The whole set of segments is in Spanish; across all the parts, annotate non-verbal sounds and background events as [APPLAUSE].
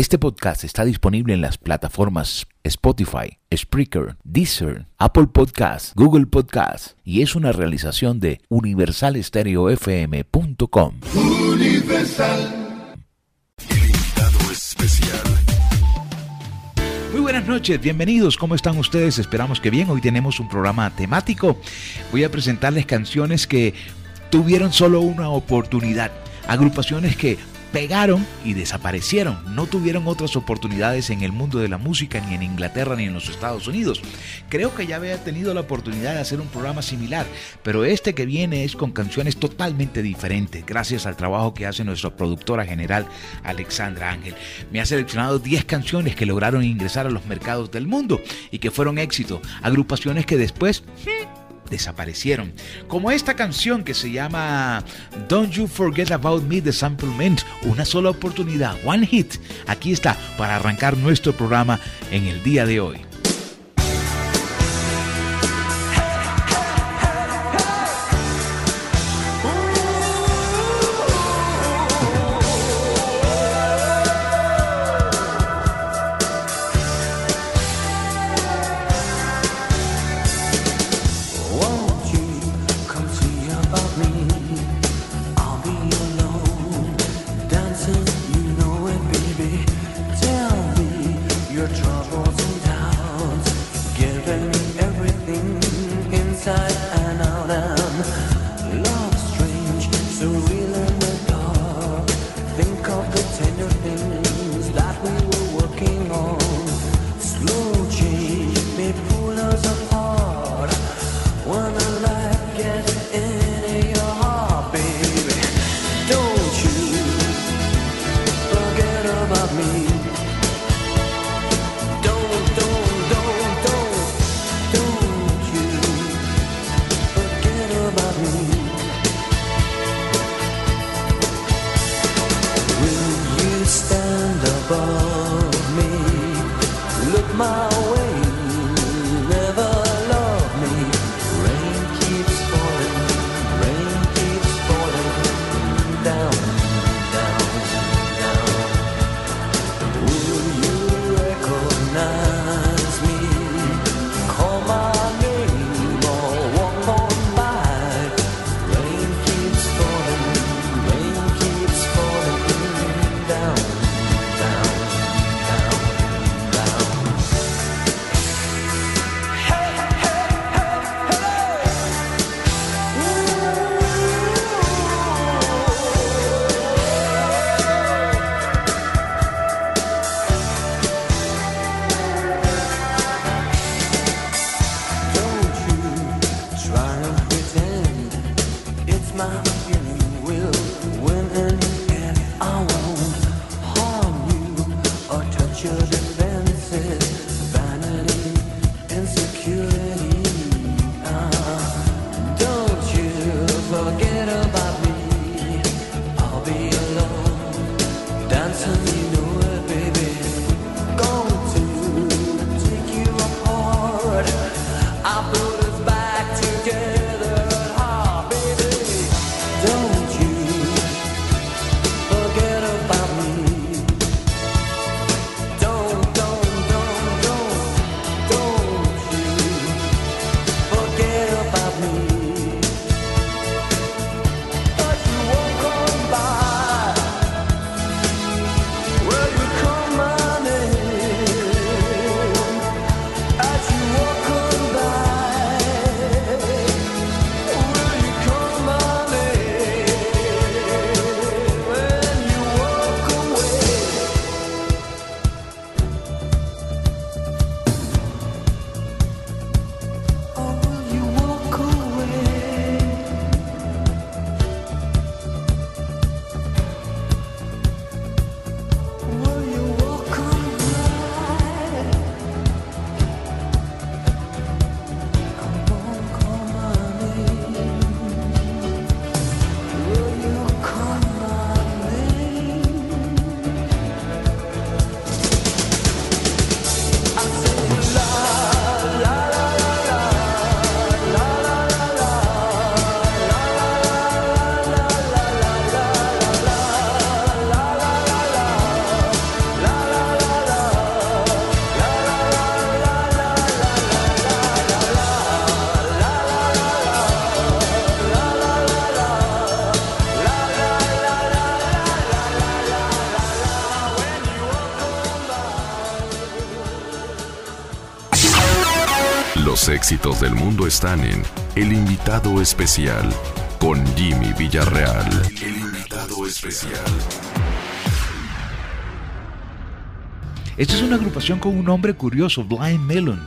Este podcast está disponible en las plataformas Spotify, Spreaker, Deezer, Apple Podcasts, Google Podcasts y es una realización de universalestereofm.com. Universal. Invitado especial. Muy buenas noches, bienvenidos, ¿cómo están ustedes? Esperamos que bien, hoy tenemos un programa temático. Voy a presentarles canciones que tuvieron solo una oportunidad, agrupaciones que pegaron y desaparecieron. No tuvieron otras oportunidades en el mundo de la música, ni en Inglaterra, ni en los Estados Unidos. Creo que ya había tenido la oportunidad de hacer un programa similar, pero este que viene es con canciones totalmente diferentes, gracias al trabajo que hace nuestra productora general, Alexandra Ángel. Me ha seleccionado 10 canciones que lograron ingresar a los mercados del mundo y que fueron éxito. Agrupaciones que después desaparecieron. Como esta canción que se llama Don't You Forget About Me de Samplement, una sola oportunidad, one hit. Aquí está para arrancar nuestro programa en el día de hoy. Éxitos del mundo están en El invitado especial con Jimmy Villarreal. El. Esta es una agrupación con un nombre curioso, Blind Melon.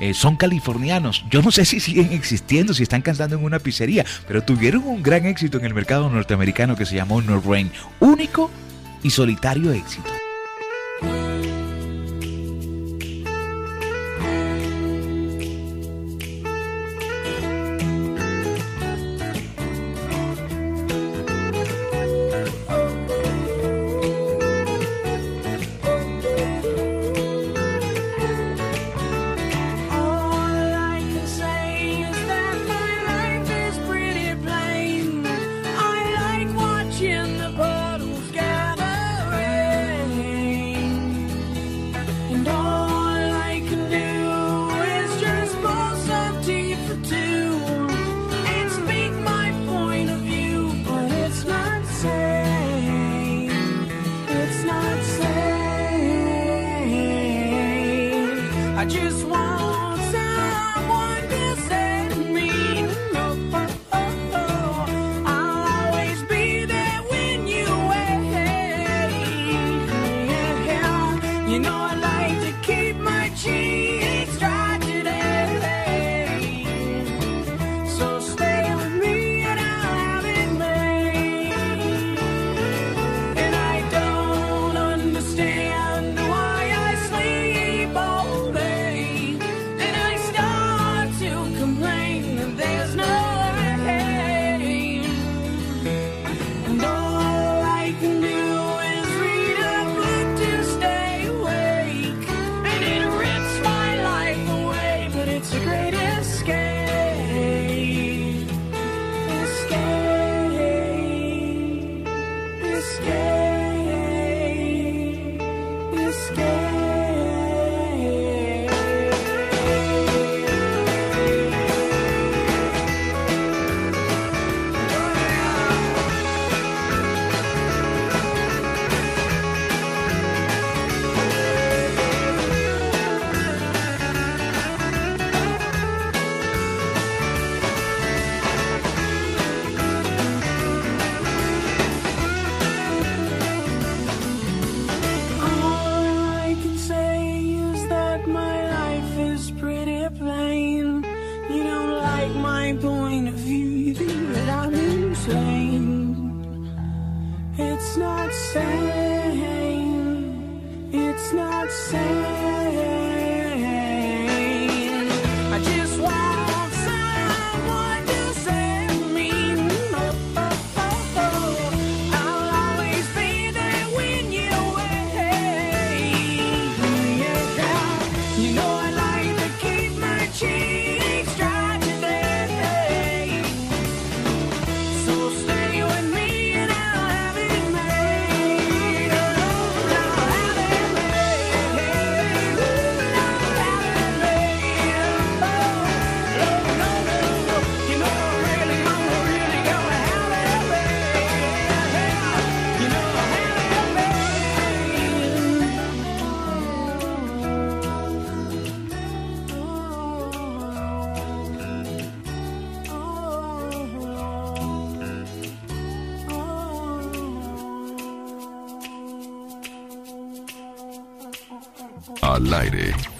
Eh, son californianos. Yo no sé si siguen existiendo, si están cantando en una pizzería, pero tuvieron un gran éxito en el mercado norteamericano que se llamó No Rain. Único y solitario éxito.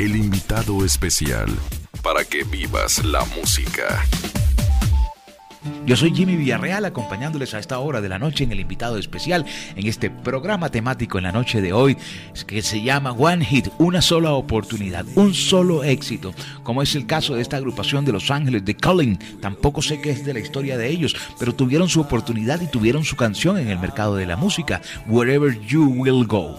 El invitado especial para que vivas la música. Yo soy Jimmy Villarreal acompañándoles a esta hora de la noche en el invitado especial en este programa temático en la noche de hoy que se llama One Hit, una sola oportunidad, un solo éxito, como es el caso de esta agrupación de Los Ángeles de Cullen. Tampoco sé qué es de la historia de ellos, pero tuvieron su oportunidad y tuvieron su canción en el mercado de la música, Wherever You Will Go.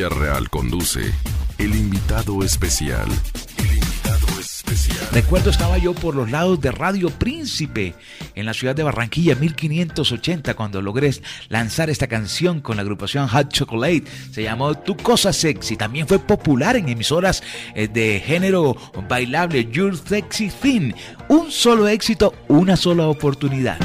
Villarreal conduce El invitado especial. El invitado especial. Recuerdo estaba yo por los lados de Radio Príncipe en la ciudad de Barranquilla 1580 cuando logré lanzar esta canción con la agrupación Hot Chocolate. Se llamó Tu Cosa Sexy. También fue popular en emisoras eh, de género bailable Your Sexy Thing. Un solo éxito, una sola oportunidad.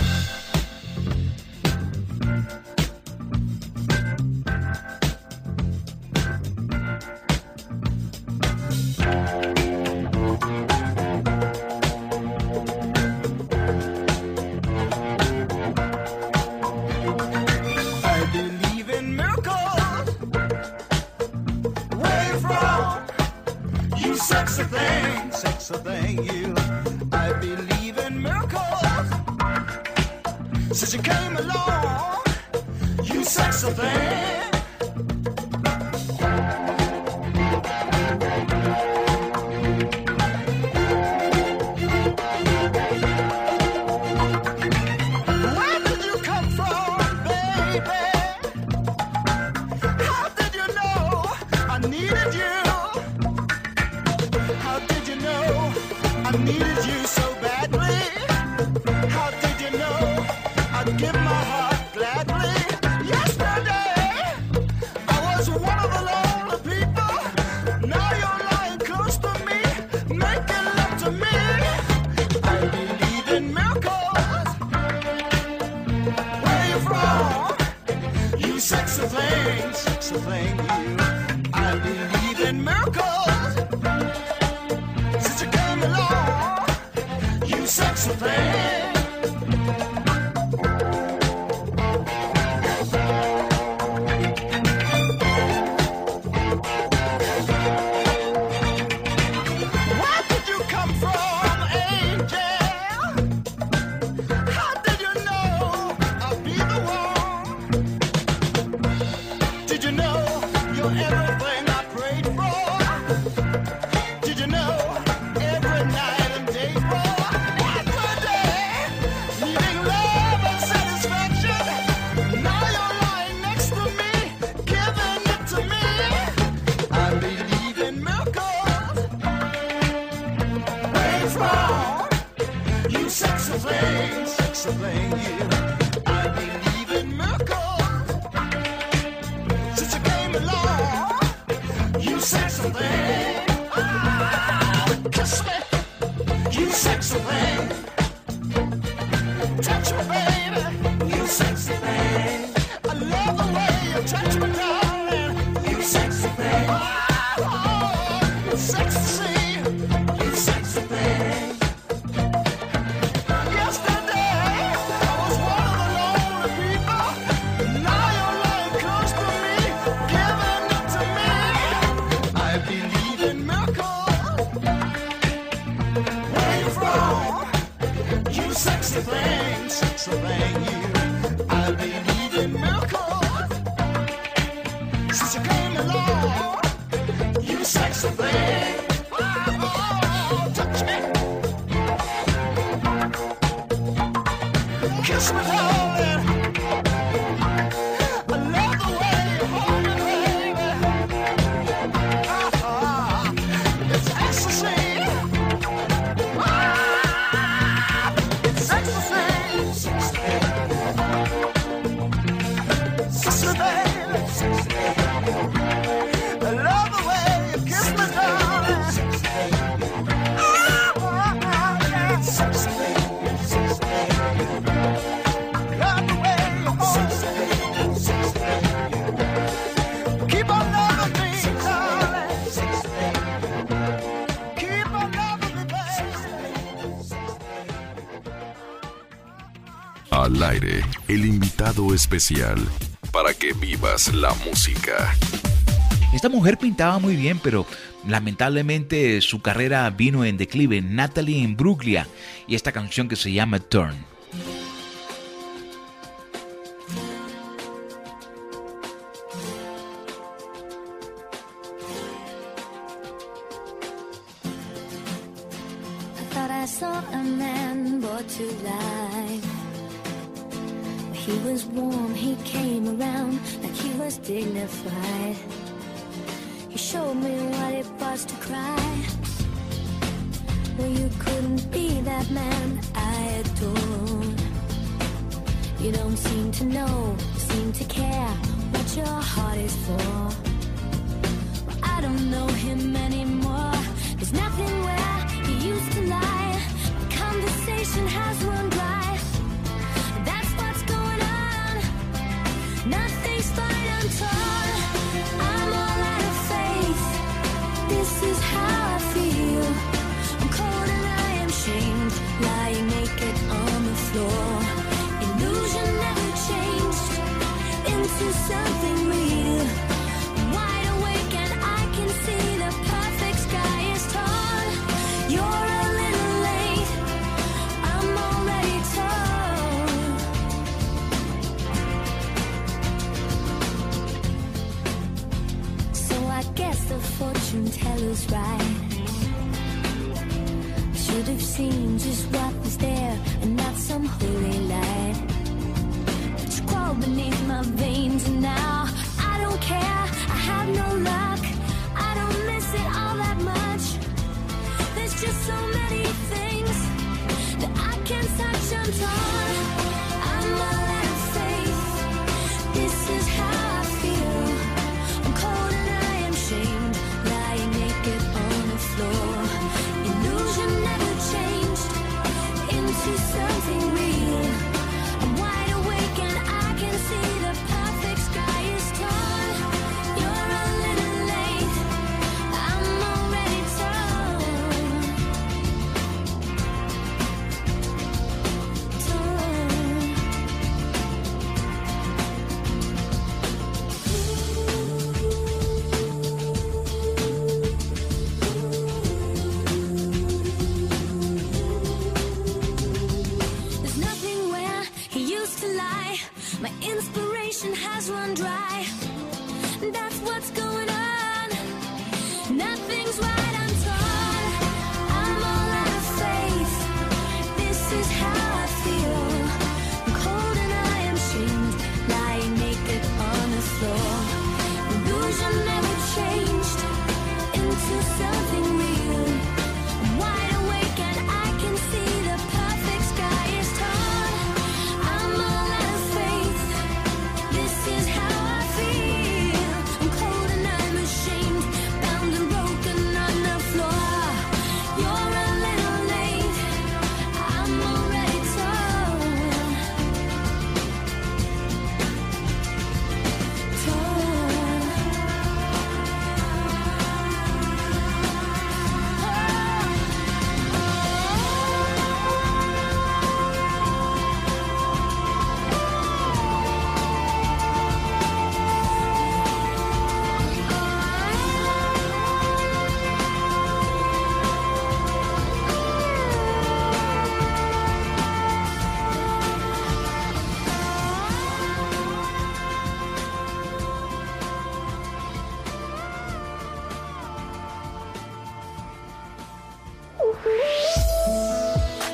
If you al aire el invitado especial para que vivas la música. Esta mujer pintaba muy bien, pero Lamentablemente su carrera vino en declive. Natalie Imbruglia y esta canción que se llama Turn. feels right. Should have seen just what was there and not some holy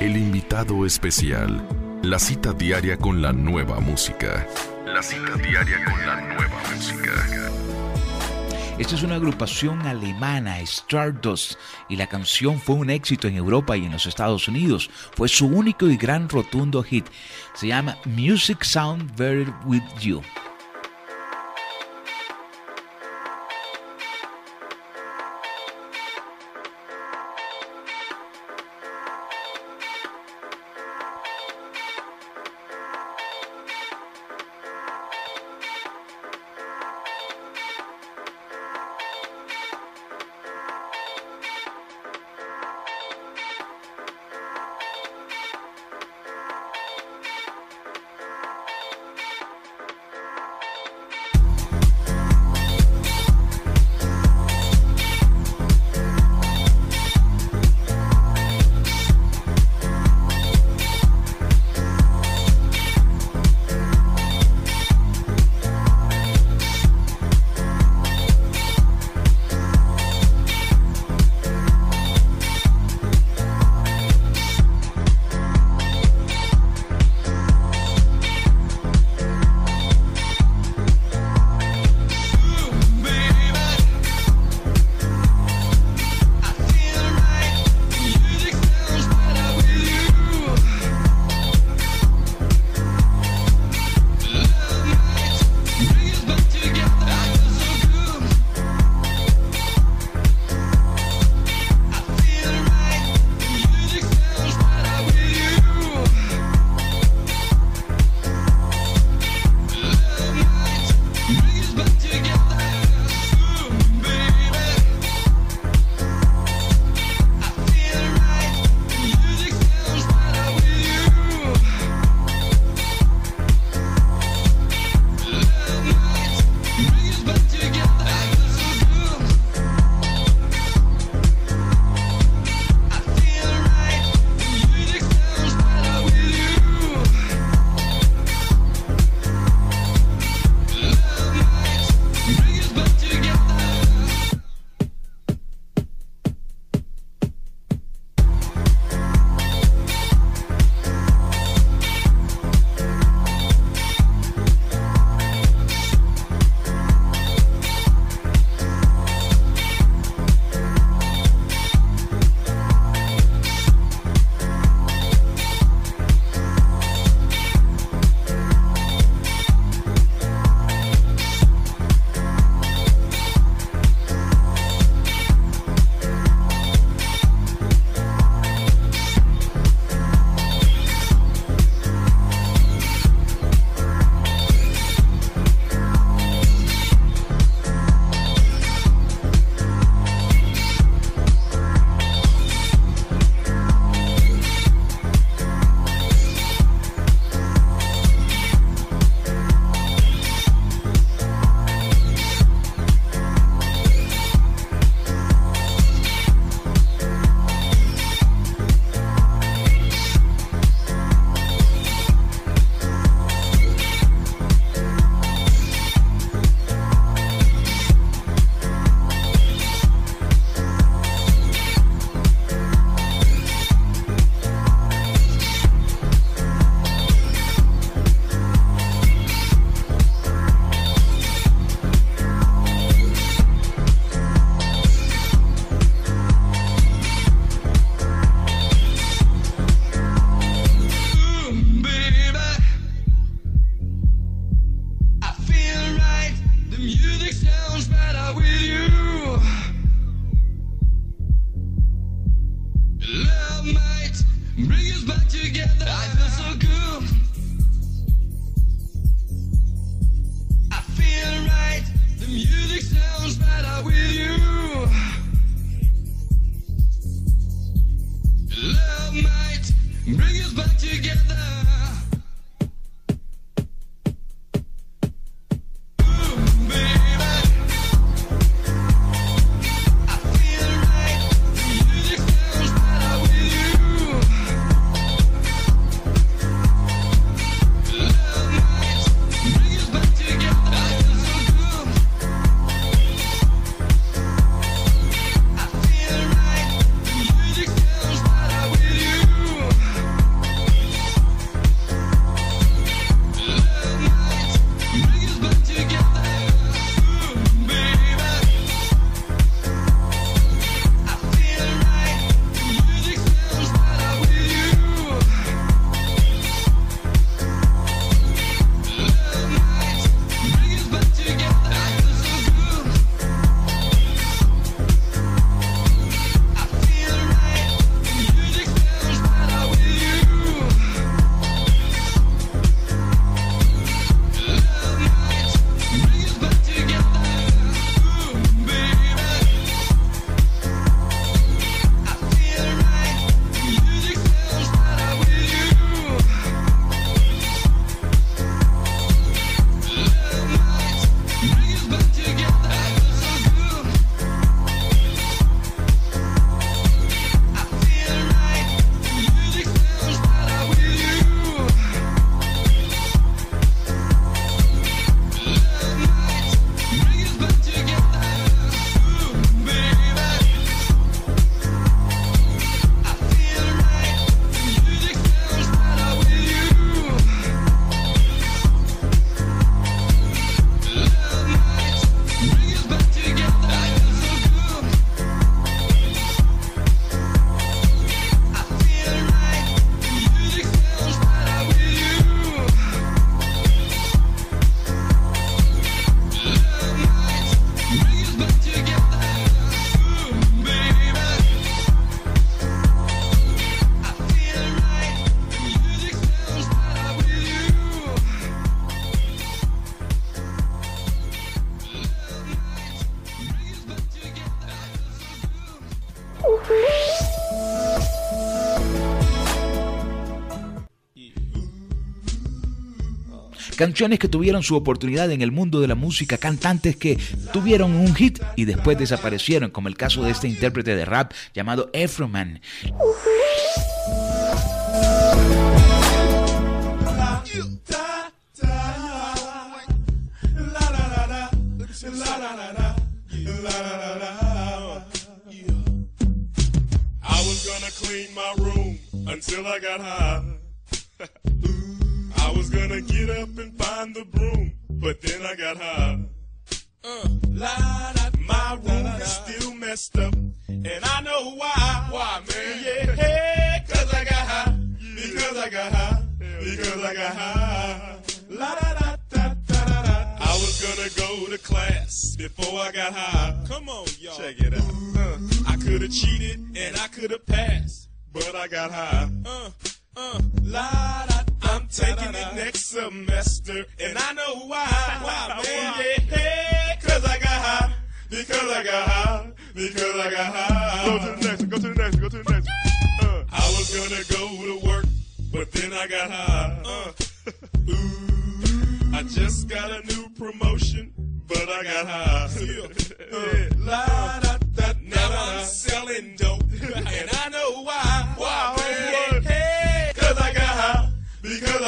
el invitado especial, la cita diaria con la nueva música. La cita diaria con la nueva música. Esta es una agrupación alemana, Stardust, y la canción fue un éxito en Europa y en los Estados Unidos. Fue su único y gran rotundo hit. Se llama Music Sound Very With You. Canciones que tuvieron su oportunidad en el mundo de la música, cantantes que tuvieron un hit y después desaparecieron, como el caso de este intérprete de rap llamado Efroman. I was gonna get up and find the broom, but then I got high. Uh, la, da, my room is still messed up, and I know why. Why, man? Yeah, hey, cause I got high. Because I got high. Because I got high. La da da da da da da. I was gonna go to class before I got high. Come on, y'all. Check it out. Uh, I could have cheated and I could have passed, but I got high. Uh, uh, la da. I'm taking it next semester, and I know why. Why, [LAUGHS] man? Yeah, hey, cause I got high. Because I got high. Because I got high. Go to the next one. Go to the next one. Go to the next one. Uh, I was gonna go to work, but then I got high. Uh, ooh, I just got a new promotion, but I got high. [LAUGHS] Uh, la, da, da, now I'm selling dope, and I know. Why,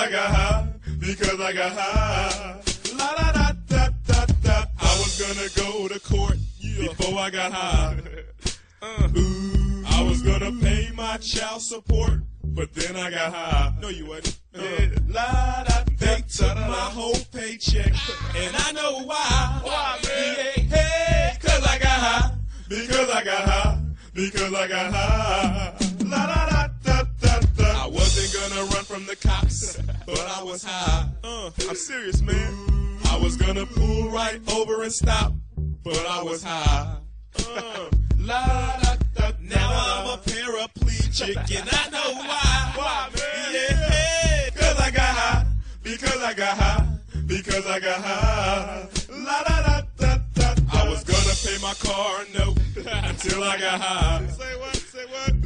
I got high. Because I got high. La da da da da da. I was gonna go to court before I got high. Uh, ooh, I was gonna pay my child support, but then I got high. No, you wasn't. Yeah, la da. They took my whole paycheck, and I know why. Why, man? Yeah, hey, cause I got high. Because I got high. Because I got high. La da da da da da. I wasn't gonna run from the cops, but I was high. Uh, I'm serious, man. I was gonna pull right over and stop, but I was high. Uh, la da da. Now I'm a paraplegic [LAUGHS] and I know why. Why, man? Yeah, cause I got high. Because I got high. Because I got high. La da da da da. I was gonna pay my car note [LAUGHS] until I got high. Say what? Say what?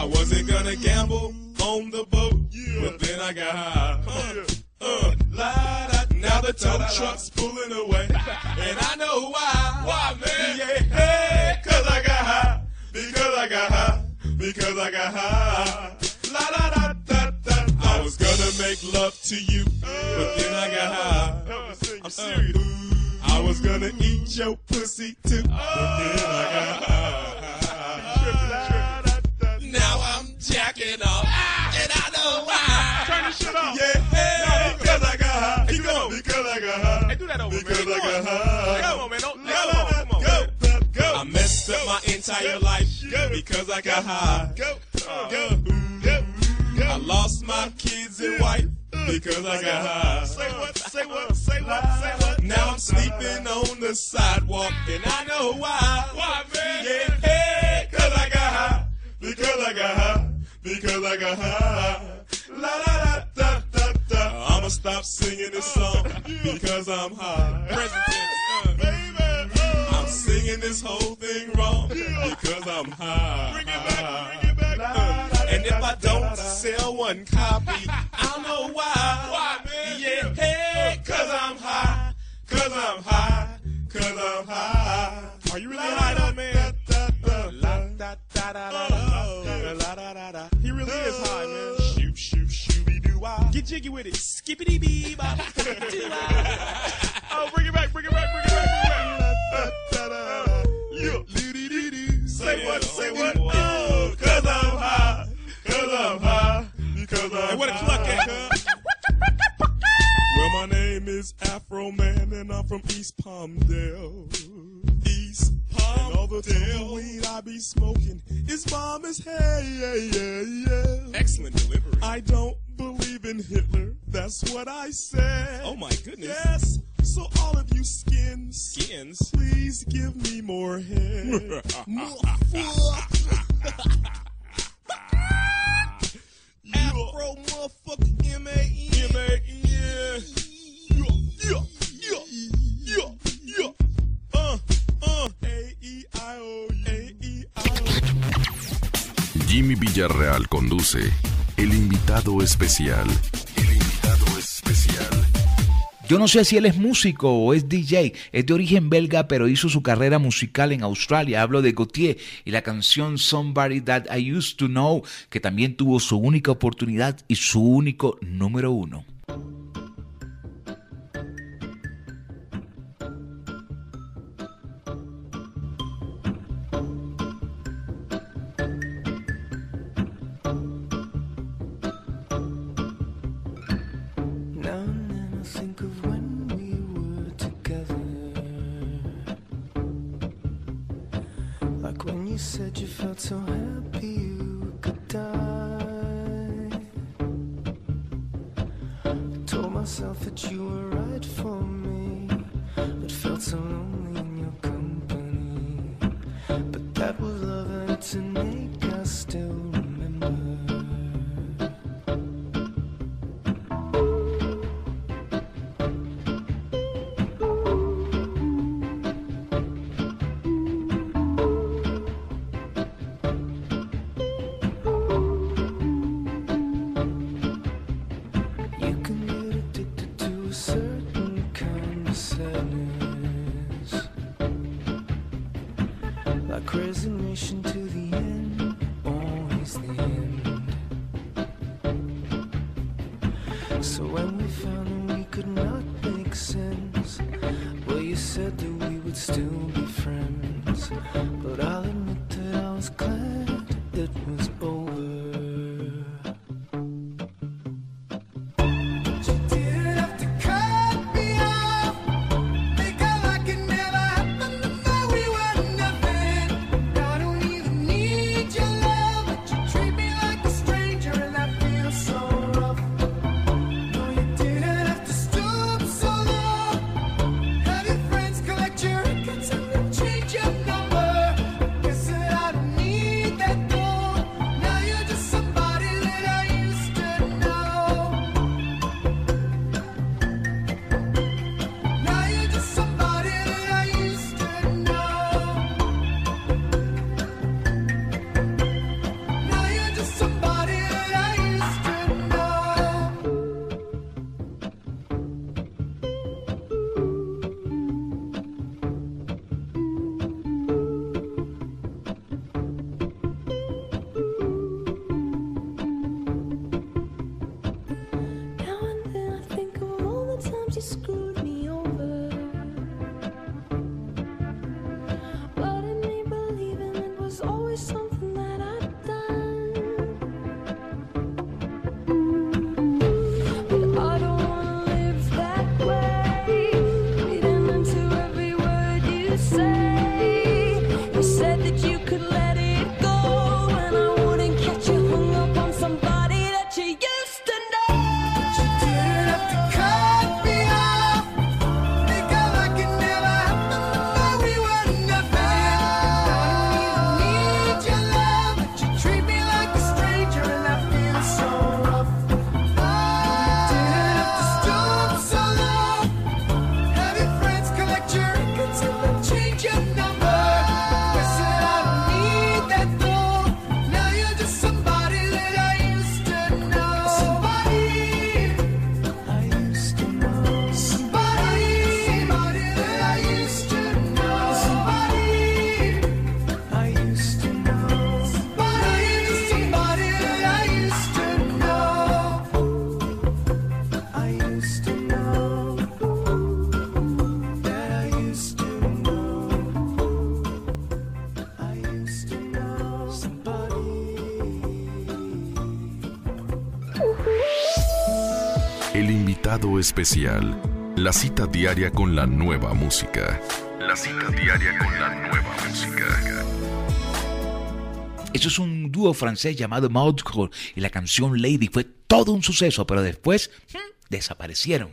I wasn't gonna gamble on the boat, but then I got high. Uh, uh, la da. Now the tow truck's pulling away, [LAUGHS] and I know why. Why, man? Yeah, hey, cause I got high. Because I got high. Because I got high. La da da da da. I was gonna make love to you, but then I got high. I'm serious. I was gonna eat your pussy too, but then I got Up my entire life because I got high. I lost my kids and wife uh. because I got uh. high. Say what? Say what? Say what? Say uh. what? Now I'm sleeping on the sidewalk and I know why. Why, man? Yeah, hey, cause I got high. Because I got high. Because I got high. La da da da da da. I'ma stop singing this song [LAUGHS] because I'm high. Present singing this whole thing wrong because I'm high. Bring it back, bring it back. Uh, and if I don't sell one copy, I don't know why. Why, man? Yeah, hey, cause I'm high. Cause I'm high. Cause I'm high. Are you really high though, man? He really is high, man. Shoot, shoot, shooby doo wah. Get jiggy with it. Skippity bee bop. Oh, bring it back, bring it back, bring it back, Say what, say what? Oh, cause I'm high. Cause I'm high. Because I'm Hey, where the high. cluck at. Well, my name is Afro Man, and I'm from East Palmdale. East Palmdale. And all the damn weed I be smoking is bomb as hell. Yeah, yeah, yeah. Excellent delivery. I don't believe in Hitler. That's what I said. Oh my goodness. Yes. So all of you skins, Skins. please give me more head. [LAUGHS] [LAUGHS] Afro motherfucker M A N. M A N. Yeah, yeah, yeah, yeah, yeah. Uh, uh. A E I O A E I O. Jimmy Villarreal conduce El invitado especial. El invitado especial. Yo no sé si él es músico o es DJ, es de origen belga, pero hizo su carrera musical en Australia. Hablo de Gautier y la canción Somebody That I Used to Know, que también tuvo su única oportunidad y su único número uno. Myself that you were right for me, but felt so especial, la cita diaria con la nueva música. La cita diaria con la nueva música. Eso es un dúo francés llamado Maudcore y la canción Lady fue todo un suceso, pero después hmm, desaparecieron.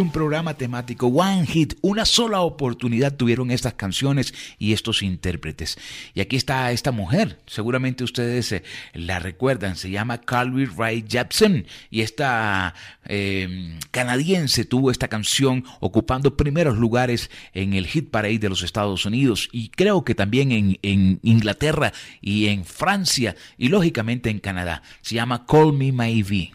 Un programa temático, One Hit, una sola oportunidad tuvieron estas canciones y estos intérpretes. Y aquí está esta mujer, seguramente ustedes eh, la recuerdan, se llama Carly Ray Jepsen y esta em, canadiense tuvo esta canción ocupando primeros lugares en el hit parade de los Estados Unidos y creo que también en, en Inglaterra y en Francia y lógicamente en Canadá. Se llama Call Me Maybe.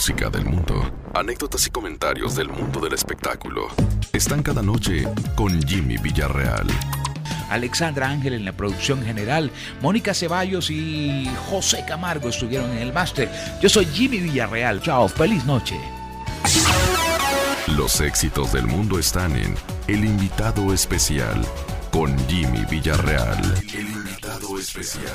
música del mundo, anécdotas y comentarios del mundo del espectáculo. Están cada noche con Jimmy Villarreal. Alexandra Ángel en la producción general, Mónica Ceballos y José Camargo estuvieron en el máster. Yo soy Jimmy Villarreal. Chao, feliz noche. Los éxitos del mundo están en El invitado especial con Jimmy Villarreal. El invitado especial.